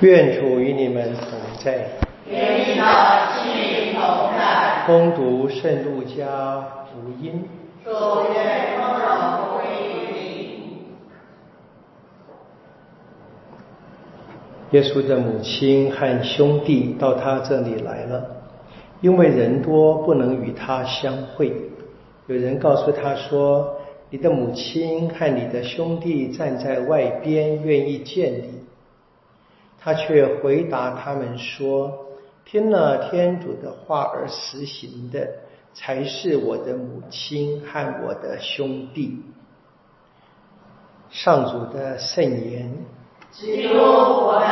愿主与你们同在。愿你的心灵同在。攻读圣路加福音。主愿丰荣归于你。耶稣的母亲和兄弟到他这里来了，因为人多，不能与他相会。有人告诉他说：“你的母亲和你的兄弟站在外边，愿意见你。”他却回答他们说：“听了天主的话而实行的，才是我的母亲和我的兄弟。”上主的圣言。只有我们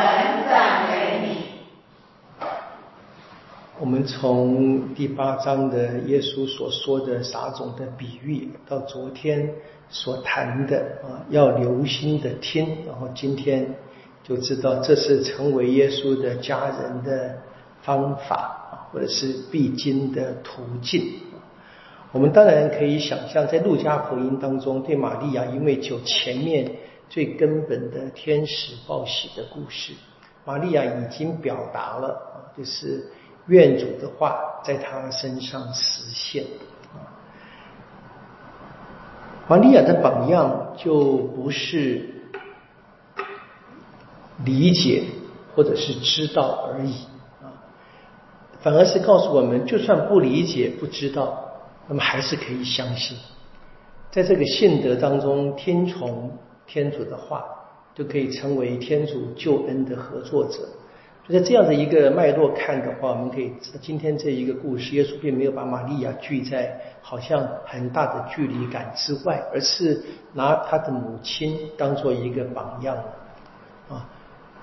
赞美你。我们从第八章的耶稣所说的撒种的比喻，到昨天所谈的啊，要留心的听，然后今天。就知道这是成为耶稣的家人的方法或者是必经的途径。我们当然可以想象，在路加福音当中，对玛利亚因为就前面最根本的天使报喜的故事，玛利亚已经表达了，就是愿主的话在他身上实现。玛利亚的榜样就不是。理解或者是知道而已啊，反而是告诉我们，就算不理解、不知道，那么还是可以相信，在这个信德当中听从天主的话，就可以成为天主救恩的合作者。就在这样的一个脉络看的话，我们可以知道，今天这一个故事，耶稣并没有把玛利亚拒在好像很大的距离感之外，而是拿他的母亲当做一个榜样。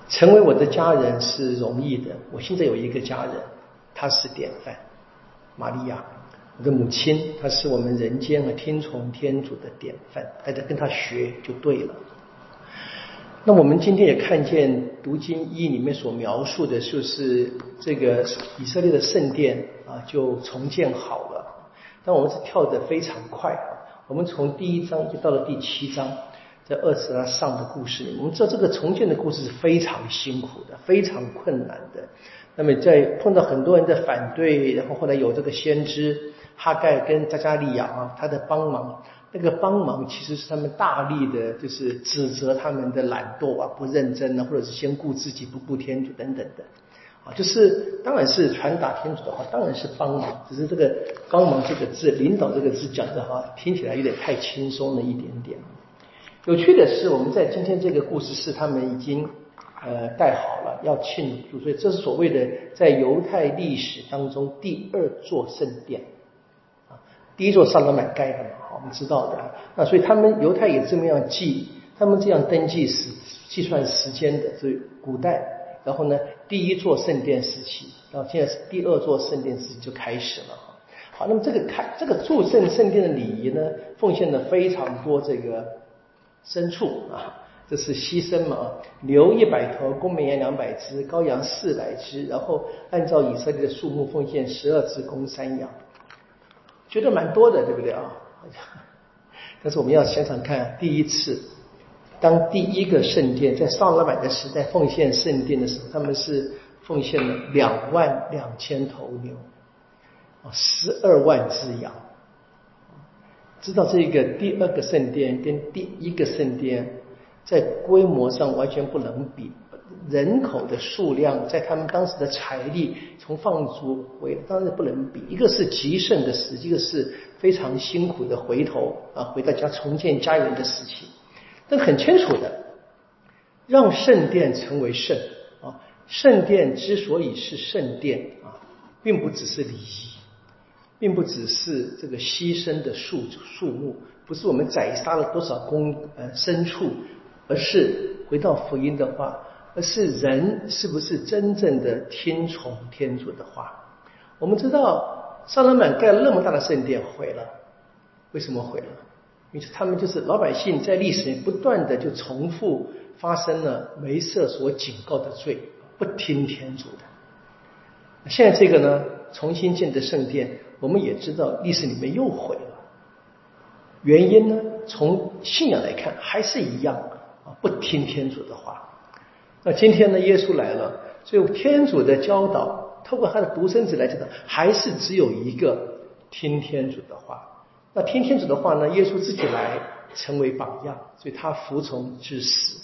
成为我的家人是容易的。我现在有一个家人，他是典范，玛利亚，我的母亲，她是我们人间和听从天主的典范，大家跟他学就对了。那我们今天也看见读经一里面所描述的，就是这个以色列的圣殿啊，就重建好了。但我们是跳得非常快，我们从第一章就到了第七章。在二次拉上的故事，我们知道这个重建的故事是非常辛苦的，非常困难的。那么在碰到很多人的反对，然后后来有这个先知哈盖跟扎加利亚啊，他的帮忙，那个帮忙其实是他们大力的，就是指责他们的懒惰啊、不认真啊，或者是先顾自己不顾天主等等的啊，就是当然是传达天主的话，当然是帮忙，只是这个帮忙这个字，领导这个字讲的哈，听起来有点太轻松了一点点。有趣的是，我们在今天这个故事是他们已经呃盖好了，要庆祝，所以这是所谓的在犹太历史当中第二座圣殿啊，第一座萨勒曼盖的嘛，我们知道的。那所以他们犹太也这么样记，他们这样登记时计算时间的，所以古代，然后呢，第一座圣殿时期，然后现在是第二座圣殿时期就开始了好，那么这个开这个祝圣圣殿的礼仪呢，奉献了非常多这个。牲畜啊，这是牺牲嘛？牛一百头，公绵羊两百只，羔羊四百只，然后按照以色列的数目奉献十二只公山羊，觉得蛮多的，对不对啊？但是我们要想想看，第一次当第一个圣殿在萨拉满的时代奉献圣殿的时候，他们是奉献了两万两千头牛，啊，十二万只羊。知道这个第二个圣殿跟第一个圣殿在规模上完全不能比，人口的数量在他们当时的财力从放逐回当然不能比。一个是极盛的时期，一个是非常辛苦的回头啊，回到家重建家园的时期。但很清楚的，让圣殿成为圣啊，圣殿之所以是圣殿啊，并不只是礼仪。并不只是这个牺牲的数数目，不是我们宰杀了多少公呃牲畜，而是回到福音的话，而是人是不是真正的听从天主的话？我们知道，萨勒曼盖了那么大的圣殿毁了，为什么毁了？因为他们就是老百姓在历史里不断的就重复发生了梅瑟所警告的罪，不听天主的。现在这个呢，重新建的圣殿。我们也知道历史里面又毁了，原因呢？从信仰来看还是一样啊，不听天主的话。那今天呢，耶稣来了，所以天主的教导，透过他的独生子来教导，还是只有一个听天主的话。那听天主的话呢，耶稣自己来成为榜样，所以他服从至死。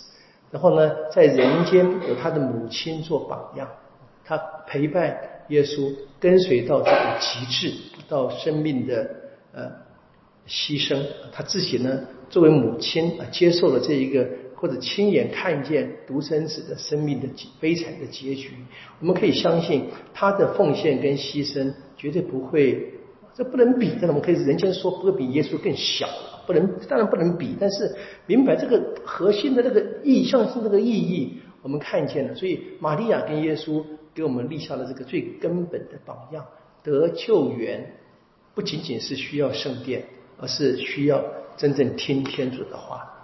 然后呢，在人间有他的母亲做榜样，他陪伴耶稣，跟随到这个极致，到生命的呃牺牲。他自己呢，作为母亲啊，接受了这一个。或者亲眼看见独生子的生命的悲惨的结局，我们可以相信他的奉献跟牺牲绝对不会，这不能比。但我们可以人间说不会比耶稣更小，不能当然不能比。但是明白这个核心的那个意象是那个意义，我们看见了。所以玛利亚跟耶稣给我们立下了这个最根本的榜样，得救援不仅仅是需要圣殿，而是需要真正听天主的话。